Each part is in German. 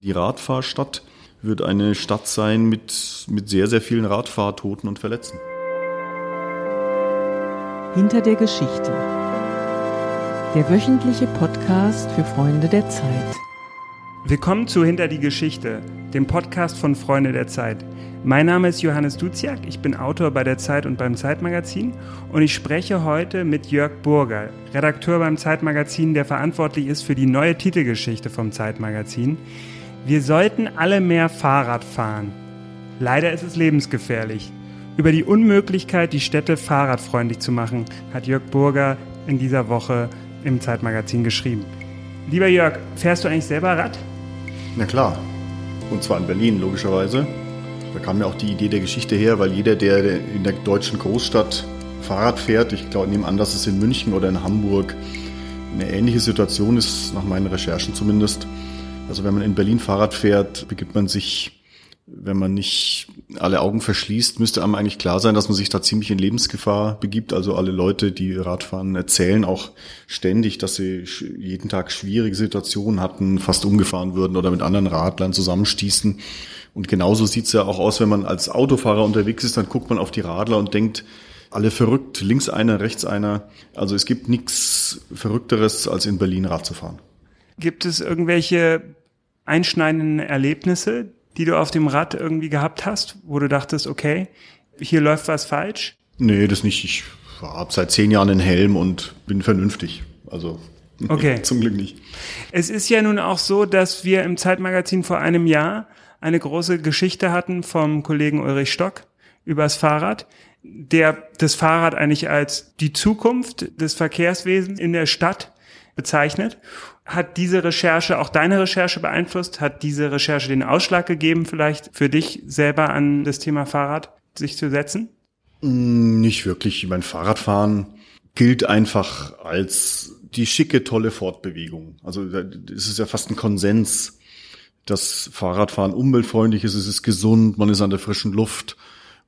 Die Radfahrstadt wird eine Stadt sein mit, mit sehr, sehr vielen Radfahrtoten und Verletzten. Hinter der Geschichte. Der wöchentliche Podcast für Freunde der Zeit. Willkommen zu Hinter die Geschichte, dem Podcast von Freunde der Zeit. Mein Name ist Johannes Duziak, ich bin Autor bei der Zeit und beim Zeitmagazin und ich spreche heute mit Jörg Burger, Redakteur beim Zeitmagazin, der verantwortlich ist für die neue Titelgeschichte vom Zeitmagazin. Wir sollten alle mehr Fahrrad fahren. Leider ist es lebensgefährlich. Über die Unmöglichkeit, die Städte fahrradfreundlich zu machen, hat Jörg Burger in dieser Woche im Zeitmagazin geschrieben. Lieber Jörg, fährst du eigentlich selber Rad? Na klar. Und zwar in Berlin, logischerweise. Da kam ja auch die Idee der Geschichte her, weil jeder, der in der deutschen Großstadt Fahrrad fährt, ich glaube, nehme an, dass es in München oder in Hamburg eine ähnliche Situation ist, nach meinen Recherchen zumindest, also wenn man in Berlin Fahrrad fährt, begibt man sich, wenn man nicht alle Augen verschließt, müsste einem eigentlich klar sein, dass man sich da ziemlich in Lebensgefahr begibt. Also alle Leute, die Radfahren, erzählen auch ständig, dass sie jeden Tag schwierige Situationen hatten, fast umgefahren würden oder mit anderen Radlern zusammenstießen. Und genauso sieht's ja auch aus, wenn man als Autofahrer unterwegs ist, dann guckt man auf die Radler und denkt, alle verrückt, links einer, rechts einer. Also es gibt nichts Verrückteres, als in Berlin Rad zu fahren. Gibt es irgendwelche einschneidenden Erlebnisse, die du auf dem Rad irgendwie gehabt hast, wo du dachtest, okay, hier läuft was falsch? Nee, das nicht. Ich habe seit zehn Jahren einen Helm und bin vernünftig. Also okay. zum Glück nicht. Es ist ja nun auch so, dass wir im Zeitmagazin vor einem Jahr eine große Geschichte hatten vom Kollegen Ulrich Stock übers Fahrrad, der das Fahrrad eigentlich als die Zukunft des Verkehrswesens in der Stadt bezeichnet. Hat diese Recherche auch deine Recherche beeinflusst? Hat diese Recherche den Ausschlag gegeben, vielleicht für dich selber an das Thema Fahrrad sich zu setzen? Mm, nicht wirklich. Mein Fahrradfahren gilt einfach als die schicke, tolle Fortbewegung. Also es ist ja fast ein Konsens, dass Fahrradfahren umweltfreundlich ist, es ist gesund, man ist an der frischen Luft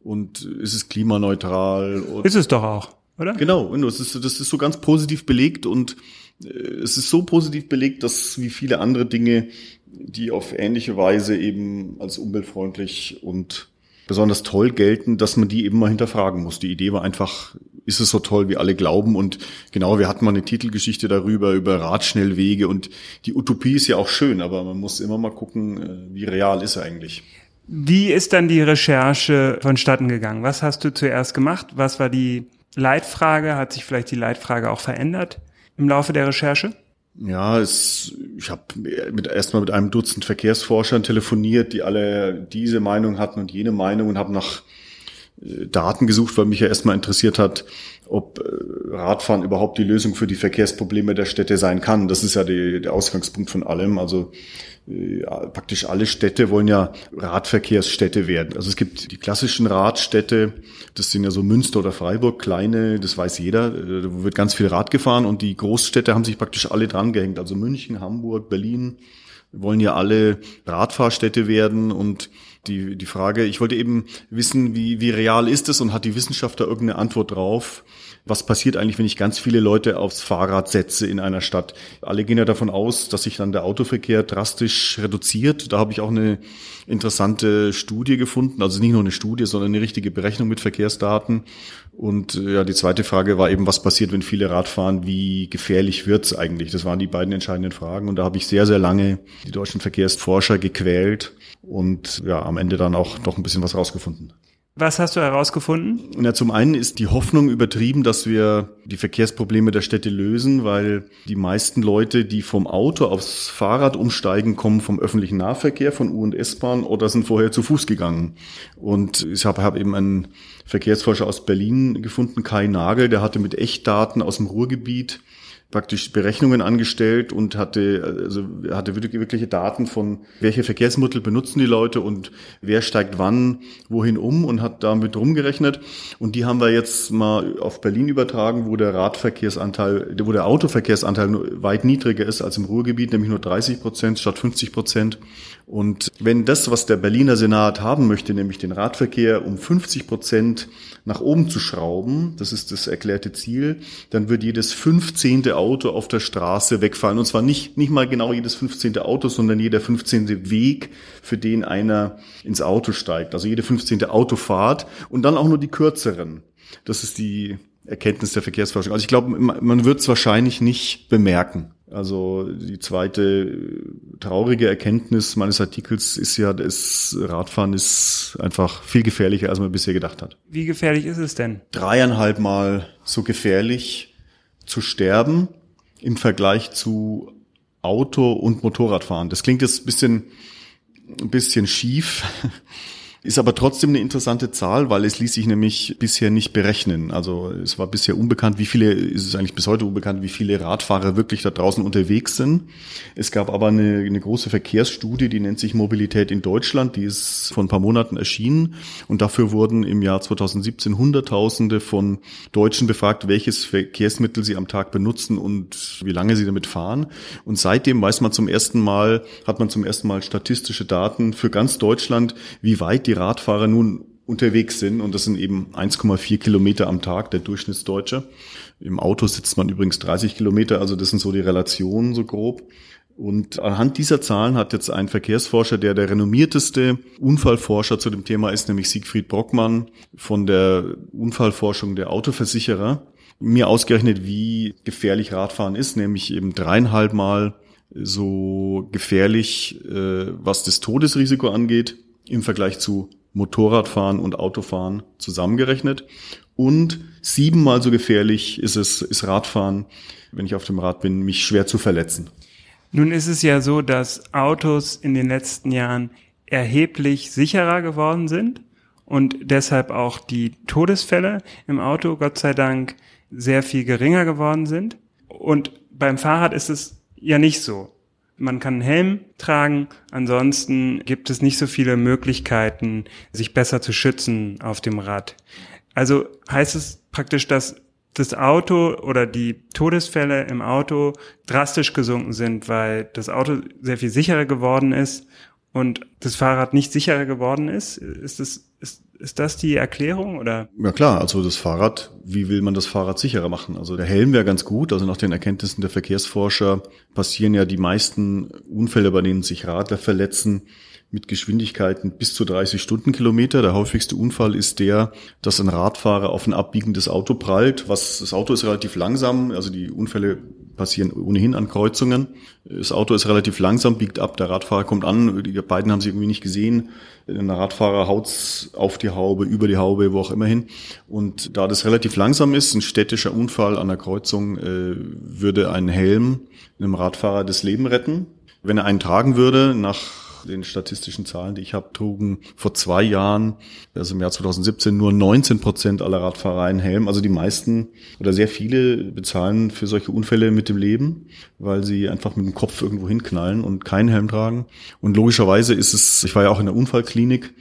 und es ist klimaneutral. Ist es doch auch, oder? Genau, das ist, das ist so ganz positiv belegt und es ist so positiv belegt, dass wie viele andere Dinge, die auf ähnliche Weise eben als umweltfreundlich und besonders toll gelten, dass man die eben mal hinterfragen muss. Die Idee war einfach, ist es so toll, wie alle glauben? Und genau, wir hatten mal eine Titelgeschichte darüber, über Radschnellwege und die Utopie ist ja auch schön, aber man muss immer mal gucken, äh, wie real ist er eigentlich. Wie ist dann die Recherche vonstatten gegangen? Was hast du zuerst gemacht? Was war die Leitfrage? Hat sich vielleicht die Leitfrage auch verändert? Im Laufe der Recherche? Ja, es, ich habe mit, erstmal mit einem Dutzend Verkehrsforschern telefoniert, die alle diese Meinung hatten und jene Meinung und habe nach Daten gesucht, weil mich ja erstmal interessiert hat, ob äh, Radfahren überhaupt die Lösung für die Verkehrsprobleme der Städte sein kann. Das ist ja die, der Ausgangspunkt von allem. Also äh, praktisch alle Städte wollen ja Radverkehrsstädte werden. Also es gibt die klassischen Radstädte, das sind ja so Münster oder Freiburg, kleine, das weiß jeder, äh, da wird ganz viel Rad gefahren und die Großstädte haben sich praktisch alle dran gehängt. Also München, Hamburg, Berlin wollen ja alle Radfahrstädte werden und die, die Frage, ich wollte eben wissen, wie, wie real ist es und hat die Wissenschaft da irgendeine Antwort drauf? was passiert eigentlich, wenn ich ganz viele Leute aufs Fahrrad setze in einer Stadt. Alle gehen ja davon aus, dass sich dann der Autoverkehr drastisch reduziert. Da habe ich auch eine interessante Studie gefunden, also nicht nur eine Studie, sondern eine richtige Berechnung mit Verkehrsdaten. Und äh, ja, die zweite Frage war eben, was passiert, wenn viele Rad fahren? Wie gefährlich wird's eigentlich? Das waren die beiden entscheidenden Fragen. Und da habe ich sehr, sehr lange die deutschen Verkehrsforscher gequält und ja, am Ende dann auch noch ein bisschen was rausgefunden. Was hast du herausgefunden? Ja, zum einen ist die Hoffnung übertrieben, dass wir die Verkehrsprobleme der Städte lösen, weil die meisten Leute, die vom Auto aufs Fahrrad umsteigen, kommen vom öffentlichen Nahverkehr, von U- und S-Bahn oder sind vorher zu Fuß gegangen. Und ich habe hab eben einen Verkehrsforscher aus Berlin gefunden, Kai Nagel, der hatte mit Echtdaten aus dem Ruhrgebiet praktisch Berechnungen angestellt und hatte, also hatte wirkliche Daten von, welche Verkehrsmittel benutzen die Leute und wer steigt wann wohin um und hat damit rumgerechnet. Und die haben wir jetzt mal auf Berlin übertragen, wo der Radverkehrsanteil, wo der Autoverkehrsanteil weit niedriger ist als im Ruhrgebiet, nämlich nur 30 Prozent statt 50 Prozent. Und wenn das, was der Berliner Senat haben möchte, nämlich den Radverkehr um 50 Prozent nach oben zu schrauben, das ist das erklärte Ziel, dann wird jedes 15 Auto auf der Straße wegfallen. Und zwar nicht, nicht mal genau jedes 15. Auto, sondern jeder 15. Weg, für den einer ins Auto steigt. Also jede 15. Autofahrt und dann auch nur die kürzeren. Das ist die Erkenntnis der Verkehrsforschung. Also ich glaube, man wird es wahrscheinlich nicht bemerken. Also die zweite traurige Erkenntnis meines Artikels ist ja, das Radfahren ist einfach viel gefährlicher, als man bisher gedacht hat. Wie gefährlich ist es denn? Dreieinhalb Mal so gefährlich zu sterben im Vergleich zu Auto- und Motorradfahren. Das klingt jetzt ein bisschen, ein bisschen schief. Ist aber trotzdem eine interessante Zahl, weil es ließ sich nämlich bisher nicht berechnen. Also es war bisher unbekannt, wie viele, ist es eigentlich bis heute unbekannt, wie viele Radfahrer wirklich da draußen unterwegs sind. Es gab aber eine, eine große Verkehrsstudie, die nennt sich Mobilität in Deutschland, die ist vor ein paar Monaten erschienen und dafür wurden im Jahr 2017 Hunderttausende von Deutschen befragt, welches Verkehrsmittel sie am Tag benutzen und wie lange sie damit fahren. Und seitdem weiß man zum ersten Mal, hat man zum ersten Mal statistische Daten für ganz Deutschland, wie weit die Radfahrer nun unterwegs sind und das sind eben 1,4 Kilometer am Tag, der Durchschnittsdeutsche. Im Auto sitzt man übrigens 30 Kilometer, also das sind so die Relationen so grob. Und anhand dieser Zahlen hat jetzt ein Verkehrsforscher, der der renommierteste Unfallforscher zu dem Thema ist, nämlich Siegfried Brockmann von der Unfallforschung der Autoversicherer, mir ausgerechnet, wie gefährlich Radfahren ist, nämlich eben dreieinhalb Mal so gefährlich, äh, was das Todesrisiko angeht im Vergleich zu Motorradfahren und Autofahren zusammengerechnet. Und siebenmal so gefährlich ist es, ist Radfahren, wenn ich auf dem Rad bin, mich schwer zu verletzen. Nun ist es ja so, dass Autos in den letzten Jahren erheblich sicherer geworden sind und deshalb auch die Todesfälle im Auto, Gott sei Dank, sehr viel geringer geworden sind. Und beim Fahrrad ist es ja nicht so. Man kann einen Helm tragen, ansonsten gibt es nicht so viele Möglichkeiten, sich besser zu schützen auf dem Rad. Also heißt es praktisch, dass das Auto oder die Todesfälle im Auto drastisch gesunken sind, weil das Auto sehr viel sicherer geworden ist und das Fahrrad nicht sicherer geworden ist? Ist das, ist, ist das die Erklärung oder? Ja klar, also das Fahrrad, wie will man das Fahrrad sicherer machen? Also der Helm wäre ganz gut, also nach den Erkenntnissen der Verkehrsforscher passieren ja die meisten Unfälle, bei denen sich Radler verletzen, mit Geschwindigkeiten bis zu 30 Stundenkilometer. Der häufigste Unfall ist der, dass ein Radfahrer auf ein abbiegendes Auto prallt. Was, das Auto ist relativ langsam, also die Unfälle passieren ohnehin an Kreuzungen. Das Auto ist relativ langsam, biegt ab, der Radfahrer kommt an, die beiden haben sie irgendwie nicht gesehen. Der Radfahrer haut's auf die Haube, über die Haube, wo auch immer hin. Und da das relativ langsam ist, ein städtischer Unfall an der Kreuzung, äh, würde ein Helm einem Radfahrer das Leben retten. Wenn er einen tragen würde, nach den statistischen Zahlen, die ich habe, trugen vor zwei Jahren, also im Jahr 2017, nur 19 Prozent aller Radfahrer einen Helm. Also die meisten oder sehr viele bezahlen für solche Unfälle mit dem Leben, weil sie einfach mit dem Kopf irgendwo hinknallen und keinen Helm tragen. Und logischerweise ist es, ich war ja auch in der Unfallklinik,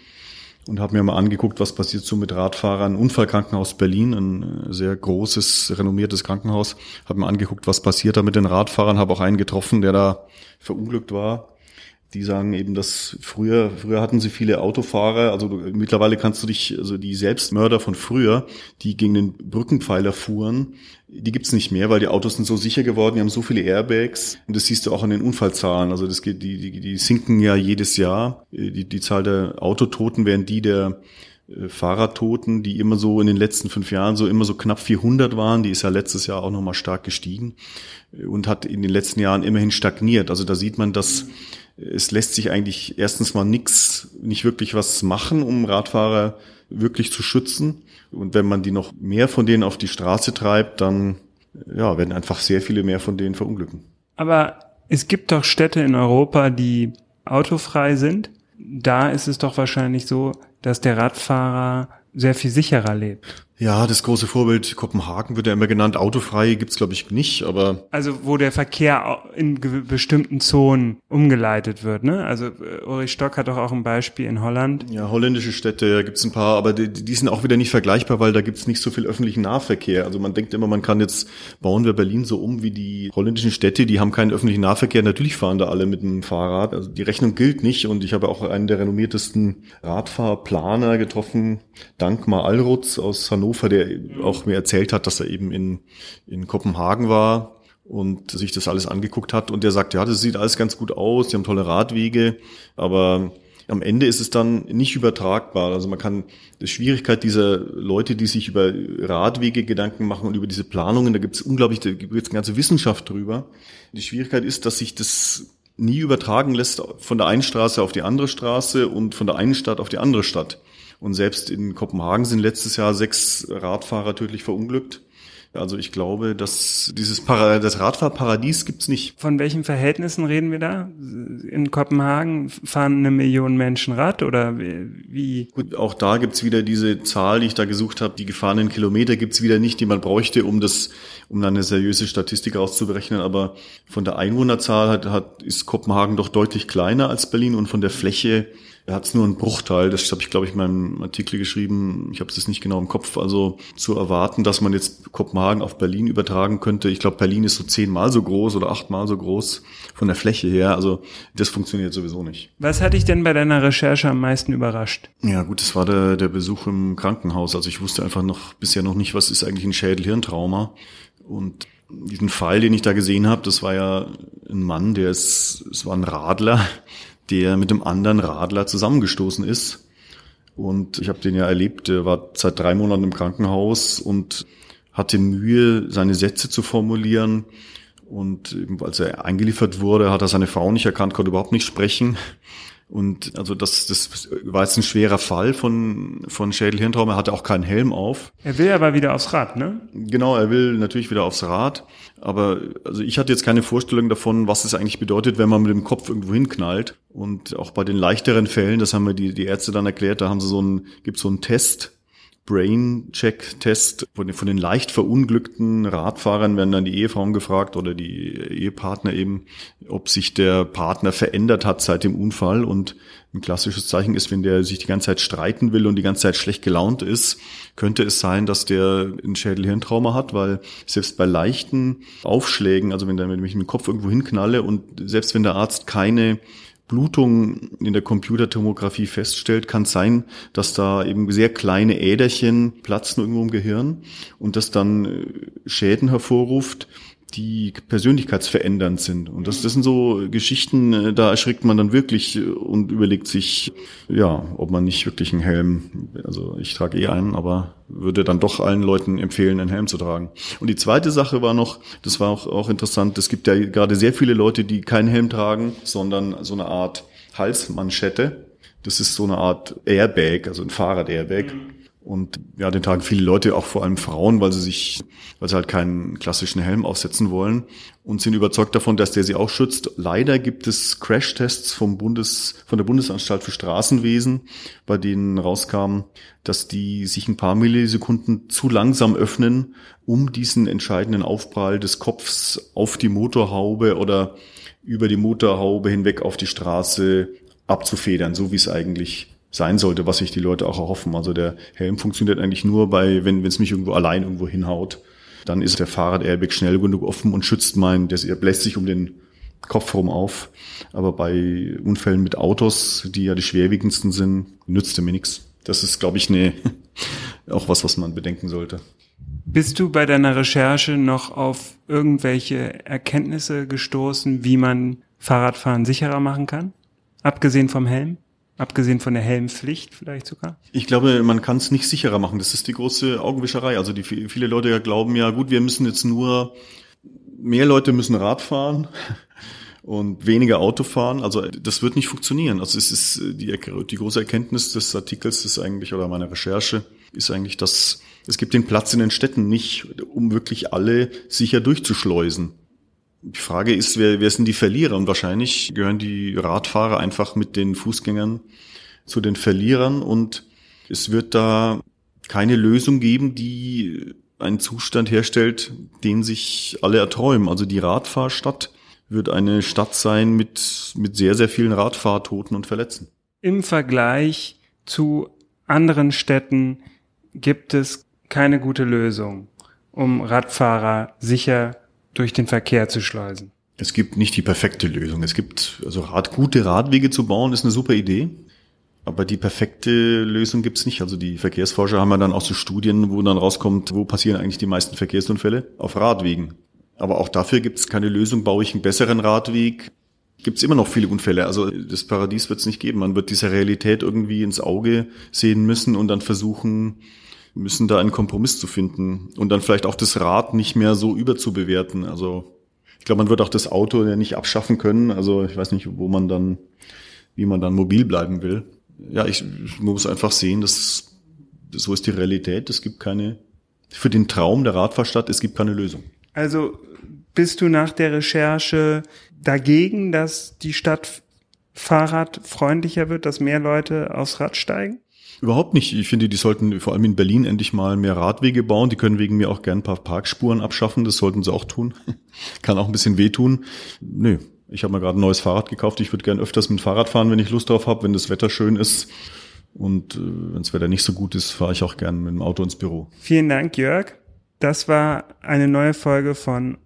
und habe mir mal angeguckt, was passiert so mit Radfahrern. Unfallkrankenhaus Berlin, ein sehr großes, renommiertes Krankenhaus. Habe mir angeguckt, was passiert da mit den Radfahrern. Habe auch einen getroffen, der da verunglückt war. Die sagen eben, dass früher, früher hatten sie viele Autofahrer, also mittlerweile kannst du dich, also die Selbstmörder von früher, die gegen den Brückenpfeiler fuhren, die gibt's nicht mehr, weil die Autos sind so sicher geworden, die haben so viele Airbags und das siehst du auch an den Unfallzahlen. Also das geht, die, die, die sinken ja jedes Jahr. Die, die Zahl der Autototen während die der äh, Fahrradtoten, die immer so in den letzten fünf Jahren so immer so knapp 400 waren, die ist ja letztes Jahr auch nochmal stark gestiegen äh, und hat in den letzten Jahren immerhin stagniert. Also da sieht man, dass es lässt sich eigentlich erstens mal nichts, nicht wirklich was machen, um Radfahrer wirklich zu schützen. Und wenn man die noch mehr von denen auf die Straße treibt, dann ja, werden einfach sehr viele mehr von denen verunglücken. Aber es gibt doch Städte in Europa, die autofrei sind. Da ist es doch wahrscheinlich so, dass der Radfahrer sehr viel sicherer lebt. Ja, das große Vorbild Kopenhagen wird ja immer genannt. Autofrei gibt's glaube ich nicht, aber also wo der Verkehr in bestimmten Zonen umgeleitet wird, ne? Also äh, Ulrich Stock hat doch auch ein Beispiel in Holland. Ja, holländische Städte gibt's ein paar, aber die, die sind auch wieder nicht vergleichbar, weil da gibt's nicht so viel öffentlichen Nahverkehr. Also man denkt immer, man kann jetzt bauen wir Berlin so um wie die holländischen Städte, die haben keinen öffentlichen Nahverkehr. Natürlich fahren da alle mit dem Fahrrad. Also die Rechnung gilt nicht und ich habe auch einen der renommiertesten Radfahrplaner getroffen, Dankmar Allrutz aus Hannover Hannover, der auch mir erzählt hat, dass er eben in, in Kopenhagen war und sich das alles angeguckt hat und der sagt, ja, das sieht alles ganz gut aus, die haben tolle Radwege, aber am Ende ist es dann nicht übertragbar. Also man kann die Schwierigkeit dieser Leute, die sich über Radwege Gedanken machen und über diese Planungen, da gibt es unglaublich, da gibt es eine ganze Wissenschaft drüber. Die Schwierigkeit ist, dass sich das nie übertragen lässt von der einen Straße auf die andere Straße und von der einen Stadt auf die andere Stadt. Und selbst in Kopenhagen sind letztes Jahr sechs Radfahrer tödlich verunglückt. Also ich glaube, dass dieses Para das Radfahrparadies gibt's nicht. Von welchen Verhältnissen reden wir da? In Kopenhagen fahren eine Million Menschen Rad oder wie? Gut, auch da gibt's wieder diese Zahl, die ich da gesucht habe. Die gefahrenen Kilometer gibt's wieder nicht, die man bräuchte, um das, um dann eine seriöse Statistik auszuberechnen. Aber von der Einwohnerzahl hat, hat ist Kopenhagen doch deutlich kleiner als Berlin und von der Fläche er hat es nur einen Bruchteil, das habe ich, glaube ich, in meinem Artikel geschrieben, ich habe es nicht genau im Kopf, also zu erwarten, dass man jetzt Kopenhagen auf Berlin übertragen könnte. Ich glaube, Berlin ist so zehnmal so groß oder achtmal so groß von der Fläche her, also das funktioniert sowieso nicht. Was hat dich denn bei deiner Recherche am meisten überrascht? Ja gut, das war der, der Besuch im Krankenhaus, also ich wusste einfach noch bisher noch nicht, was ist eigentlich ein Schädel-Hirntrauma und diesen Fall, den ich da gesehen habe, das war ja ein Mann, der ist, es war ein Radler, der mit dem anderen Radler zusammengestoßen ist. Und ich habe den ja erlebt, der war seit drei Monaten im Krankenhaus und hatte Mühe, seine Sätze zu formulieren. Und als er eingeliefert wurde, hat er seine Frau nicht erkannt, konnte überhaupt nicht sprechen. Und also das, das war jetzt ein schwerer Fall von, von Schädelhirntrauma. Er hatte auch keinen Helm auf. Er will aber wieder aufs Rad, ne? Genau, er will natürlich wieder aufs Rad. Aber also ich hatte jetzt keine Vorstellung davon, was es eigentlich bedeutet, wenn man mit dem Kopf irgendwo hinknallt. Und auch bei den leichteren Fällen, das haben mir die, die Ärzte dann erklärt, da haben sie so einen, gibt so einen Test, Brain-Check-Test von von den leicht verunglückten Radfahrern werden dann die Ehefrauen gefragt oder die Ehepartner eben, ob sich der Partner verändert hat seit dem Unfall. Und ein klassisches Zeichen ist, wenn der sich die ganze Zeit streiten will und die ganze Zeit schlecht gelaunt ist, könnte es sein, dass der ein Schädelhirntrauma hat, weil selbst bei leichten Aufschlägen, also wenn, der, wenn ich mit dem Kopf irgendwo hinknalle und selbst wenn der Arzt keine Blutung in der Computertomographie feststellt, kann sein, dass da eben sehr kleine Äderchen platzen irgendwo im Gehirn und das dann äh, Schäden hervorruft, die persönlichkeitsverändernd sind. Und das, das sind so Geschichten, äh, da erschrickt man dann wirklich äh, und überlegt sich, ja, ob man nicht wirklich einen Helm, also ich trage eh einen, aber würde dann doch allen Leuten empfehlen, einen Helm zu tragen. Und die zweite Sache war noch, das war auch, auch interessant, es gibt ja gerade sehr viele Leute, die keinen Helm tragen, sondern so eine Art Halsmanschette. Das ist so eine Art Airbag, also ein Fahrrad-Airbag. Mhm und ja, den tragen viele Leute, auch vor allem Frauen, weil sie sich, weil sie halt keinen klassischen Helm aufsetzen wollen und sind überzeugt davon, dass der sie auch schützt. Leider gibt es Crashtests vom Bundes, von der Bundesanstalt für Straßenwesen, bei denen rauskam, dass die sich ein paar Millisekunden zu langsam öffnen, um diesen entscheidenden Aufprall des Kopfs auf die Motorhaube oder über die Motorhaube hinweg auf die Straße abzufedern, so wie es eigentlich sein sollte, was sich die Leute auch erhoffen. Also der Helm funktioniert eigentlich nur bei, wenn es mich irgendwo allein irgendwo hinhaut. Dann ist der Fahrrad-Airbag schnell genug offen und schützt meinen, der bläst sich um den Kopf rum auf. Aber bei Unfällen mit Autos, die ja die schwerwiegendsten sind, nützt er mir nichts. Das ist, glaube ich, ne, auch was, was man bedenken sollte. Bist du bei deiner Recherche noch auf irgendwelche Erkenntnisse gestoßen, wie man Fahrradfahren sicherer machen kann? Abgesehen vom Helm? Abgesehen von der Helmpflicht vielleicht sogar? Ich glaube, man kann es nicht sicherer machen. Das ist die große Augenwischerei. Also die viele Leute glauben ja, gut, wir müssen jetzt nur, mehr Leute müssen Rad fahren und weniger Auto fahren. Also das wird nicht funktionieren. Also es ist die, die große Erkenntnis des Artikels ist eigentlich, oder meiner Recherche, ist eigentlich, dass es gibt den Platz in den Städten nicht, um wirklich alle sicher durchzuschleusen. Die Frage ist, wer, wer sind die Verlierer? Und wahrscheinlich gehören die Radfahrer einfach mit den Fußgängern zu den Verlierern und es wird da keine Lösung geben, die einen Zustand herstellt, den sich alle erträumen. Also die Radfahrstadt wird eine Stadt sein mit, mit sehr, sehr vielen Radfahrtoten und Verletzten. Im Vergleich zu anderen Städten gibt es keine gute Lösung, um Radfahrer sicher durch den Verkehr zu schleusen. Es gibt nicht die perfekte Lösung. Es gibt, also Rad, gute Radwege zu bauen, ist eine super Idee. Aber die perfekte Lösung gibt's nicht. Also die Verkehrsforscher haben ja dann auch so Studien, wo dann rauskommt, wo passieren eigentlich die meisten Verkehrsunfälle? Auf Radwegen. Aber auch dafür gibt es keine Lösung. Baue ich einen besseren Radweg, gibt es immer noch viele Unfälle. Also das Paradies wird es nicht geben. Man wird diese Realität irgendwie ins Auge sehen müssen und dann versuchen müssen, da einen Kompromiss zu finden und dann vielleicht auch das Rad nicht mehr so überzubewerten. Also ich glaube, man wird auch das Auto ja nicht abschaffen können. Also ich weiß nicht, wo man dann, wie man dann mobil bleiben will. Ja, ich, ich muss einfach sehen, dass so ist die Realität. Es gibt keine, für den Traum der Radfahrstadt, es gibt keine Lösung. Also bist du nach der Recherche dagegen, dass die Stadt fahrradfreundlicher wird, dass mehr Leute aufs Rad steigen? Überhaupt nicht. Ich finde, die sollten vor allem in Berlin endlich mal mehr Radwege bauen. Die können wegen mir auch gern ein paar Parkspuren abschaffen. Das sollten sie auch tun. Kann auch ein bisschen wehtun. Nö, ich habe mir gerade ein neues Fahrrad gekauft. Ich würde gern öfters mit dem Fahrrad fahren, wenn ich Lust drauf habe, wenn das Wetter schön ist. Und äh, wenn das Wetter nicht so gut ist, fahre ich auch gern mit dem Auto ins Büro. Vielen Dank, Jörg. Das war eine neue Folge von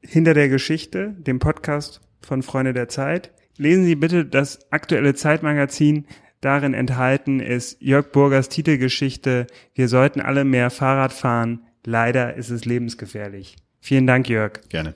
Hinter der Geschichte, dem Podcast von Freunde der Zeit. Lesen Sie bitte das aktuelle Zeitmagazin. Darin enthalten ist Jörg Burgers Titelgeschichte Wir sollten alle mehr Fahrrad fahren. Leider ist es lebensgefährlich. Vielen Dank, Jörg. Gerne.